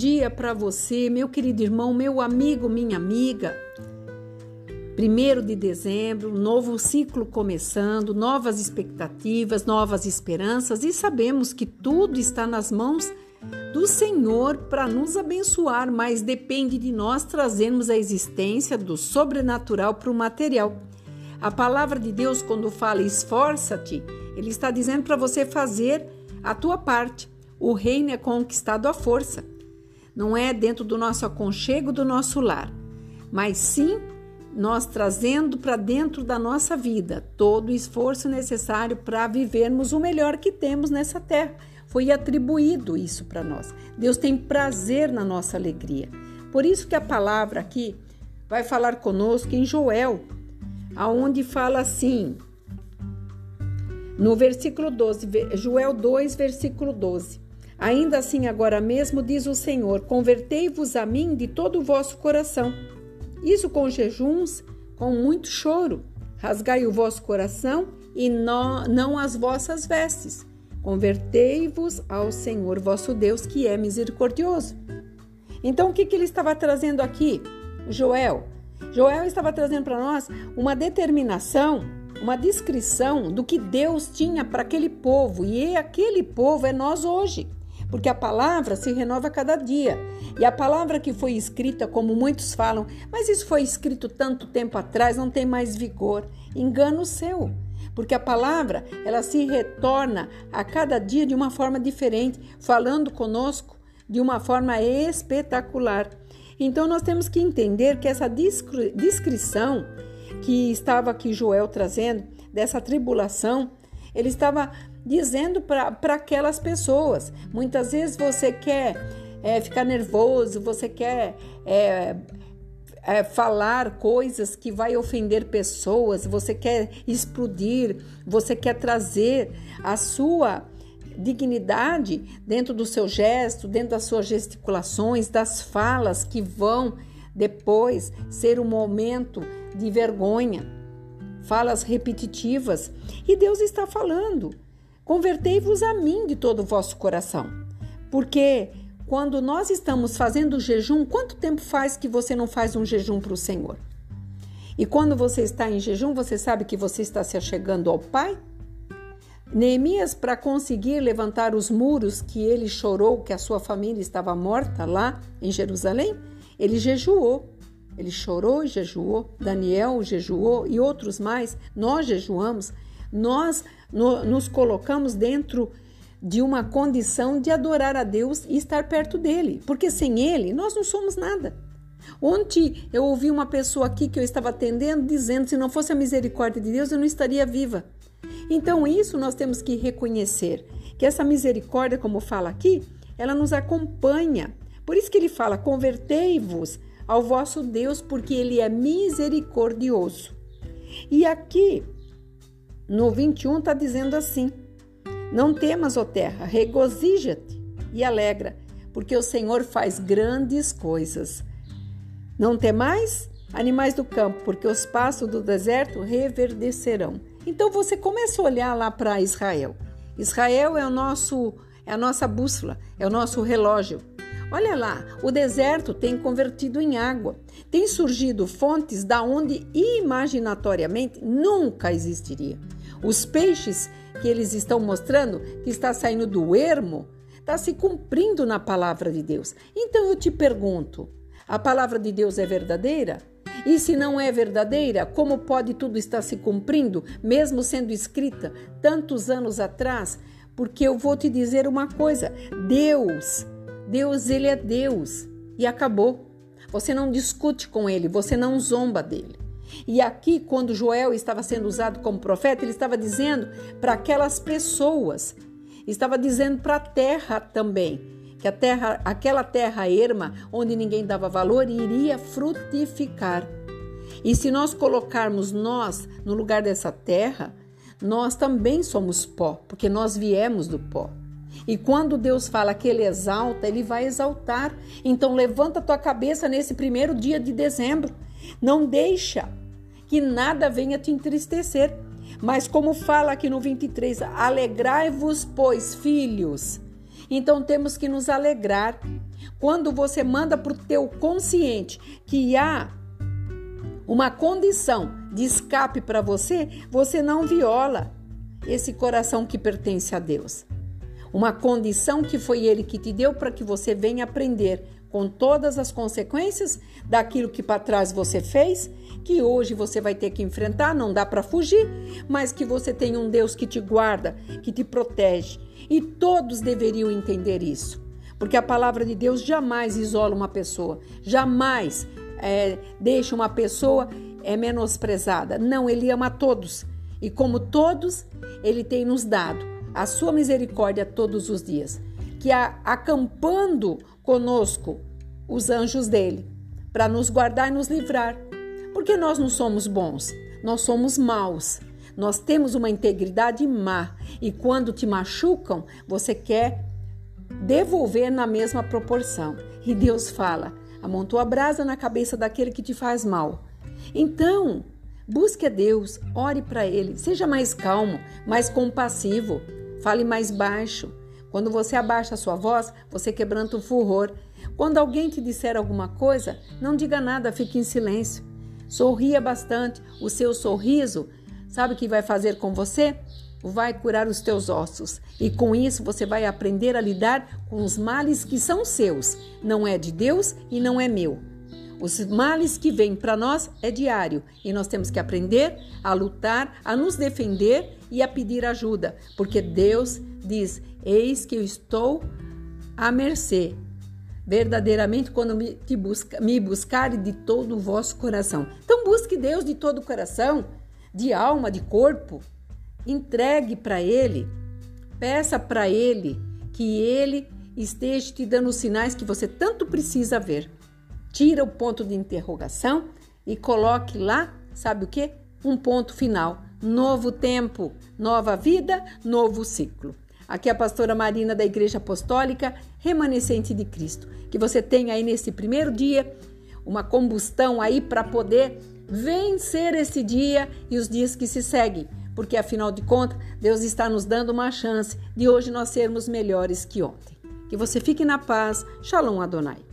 dia para você, meu querido irmão, meu amigo, minha amiga. Primeiro de dezembro, novo ciclo começando, novas expectativas, novas esperanças e sabemos que tudo está nas mãos do Senhor para nos abençoar, mas depende de nós trazermos a existência do sobrenatural para o material. A palavra de Deus, quando fala esforça-te, ele está dizendo para você fazer a tua parte. O reino é conquistado à força. Não é dentro do nosso aconchego, do nosso lar, mas sim nós trazendo para dentro da nossa vida todo o esforço necessário para vivermos o melhor que temos nessa terra. Foi atribuído isso para nós. Deus tem prazer na nossa alegria. Por isso que a palavra aqui vai falar conosco em Joel, aonde fala assim, no versículo 12, Joel 2, versículo 12. Ainda assim, agora mesmo, diz o Senhor: convertei-vos a mim de todo o vosso coração. Isso com jejuns, com muito choro. Rasgai o vosso coração e não, não as vossas vestes. Convertei-vos ao Senhor vosso Deus, que é misericordioso. Então, o que, que ele estava trazendo aqui? Joel. Joel estava trazendo para nós uma determinação, uma descrição do que Deus tinha para aquele povo. E aquele povo é nós hoje porque a palavra se renova a cada dia. E a palavra que foi escrita, como muitos falam, mas isso foi escrito tanto tempo atrás, não tem mais vigor. Engano seu. Porque a palavra, ela se retorna a cada dia de uma forma diferente, falando conosco de uma forma espetacular. Então nós temos que entender que essa descrição que estava aqui Joel trazendo, dessa tribulação, ele estava dizendo para aquelas pessoas. Muitas vezes você quer é, ficar nervoso, você quer é, é, falar coisas que vai ofender pessoas, você quer explodir, você quer trazer a sua dignidade dentro do seu gesto, dentro das suas gesticulações, das falas que vão depois ser um momento de vergonha, falas repetitivas. E Deus está falando. Convertei-vos a mim de todo o vosso coração. Porque quando nós estamos fazendo jejum, quanto tempo faz que você não faz um jejum para o Senhor? E quando você está em jejum, você sabe que você está se achegando ao Pai? Neemias, para conseguir levantar os muros que ele chorou que a sua família estava morta lá em Jerusalém, ele jejuou. Ele chorou e jejuou. Daniel jejuou e outros mais. Nós jejuamos. Nós no, nos colocamos dentro de uma condição de adorar a Deus e estar perto dele, porque sem ele nós não somos nada. Ontem eu ouvi uma pessoa aqui que eu estava atendendo dizendo: se não fosse a misericórdia de Deus, eu não estaria viva. Então, isso nós temos que reconhecer, que essa misericórdia, como fala aqui, ela nos acompanha. Por isso que ele fala: convertei-vos ao vosso Deus, porque ele é misericordioso. E aqui no 21 está dizendo assim: Não temas, ó terra, regozija-te e alegra, porque o Senhor faz grandes coisas. Não temais, animais do campo, porque os pastos do deserto reverdecerão. Então você começa a olhar lá para Israel. Israel é o nosso é a nossa bússola, é o nosso relógio. Olha lá, o deserto tem convertido em água. Tem surgido fontes da onde imaginatoriamente nunca existiria. Os peixes que eles estão mostrando, que está saindo do ermo, está se cumprindo na palavra de Deus. Então eu te pergunto: a palavra de Deus é verdadeira? E se não é verdadeira, como pode tudo estar se cumprindo, mesmo sendo escrita tantos anos atrás? Porque eu vou te dizer uma coisa: Deus, Deus, Ele é Deus e acabou. Você não discute com Ele, você não zomba dele. E aqui, quando Joel estava sendo usado como profeta, ele estava dizendo para aquelas pessoas, estava dizendo para a terra também, que a terra, aquela terra erma, onde ninguém dava valor, iria frutificar. E se nós colocarmos nós no lugar dessa terra, nós também somos pó, porque nós viemos do pó. E quando Deus fala que Ele exalta, Ele vai exaltar. Então levanta tua cabeça nesse primeiro dia de dezembro. Não deixa que nada venha te entristecer. Mas como fala aqui no 23, alegrai-vos, pois, filhos. Então temos que nos alegrar. Quando você manda para o teu consciente que há uma condição de escape para você, você não viola esse coração que pertence a Deus. Uma condição que foi Ele que te deu para que você venha aprender com todas as consequências daquilo que para trás você fez, que hoje você vai ter que enfrentar, não dá para fugir, mas que você tem um Deus que te guarda, que te protege. E todos deveriam entender isso, porque a palavra de Deus jamais isola uma pessoa, jamais é, deixa uma pessoa é menosprezada. Não, ele ama todos. E como todos, ele tem nos dado a sua misericórdia todos os dias, que acampando conosco os anjos dele, para nos guardar e nos livrar. Porque nós não somos bons, nós somos maus. Nós temos uma integridade má e quando te machucam, você quer devolver na mesma proporção. E Deus fala: amontou a brasa na cabeça daquele que te faz mal. Então, busque a Deus, ore para Ele, seja mais calmo, mais compassivo, fale mais baixo. Quando você abaixa a sua voz, você quebranta o furor. Quando alguém te disser alguma coisa, não diga nada, fique em silêncio. Sorria bastante. O seu sorriso, sabe o que vai fazer com você? Vai curar os teus ossos. E com isso você vai aprender a lidar com os males que são seus. Não é de Deus e não é meu. Os males que vêm para nós é diário e nós temos que aprender a lutar, a nos defender e a pedir ajuda, porque Deus diz: Eis que eu estou à mercê. Verdadeiramente, quando me, te busca, me buscar de todo o vosso coração. Então, busque Deus de todo o coração, de alma, de corpo. Entregue para Ele, peça para Ele que Ele esteja te dando os sinais que você tanto precisa ver. Tira o ponto de interrogação e coloque lá, sabe o que? Um ponto final. Novo tempo, nova vida, novo ciclo. Aqui é a pastora Marina da Igreja Apostólica Remanescente de Cristo. Que você tenha aí nesse primeiro dia uma combustão aí para poder vencer esse dia e os dias que se seguem, porque afinal de contas, Deus está nos dando uma chance de hoje nós sermos melhores que ontem. Que você fique na paz. Shalom Adonai.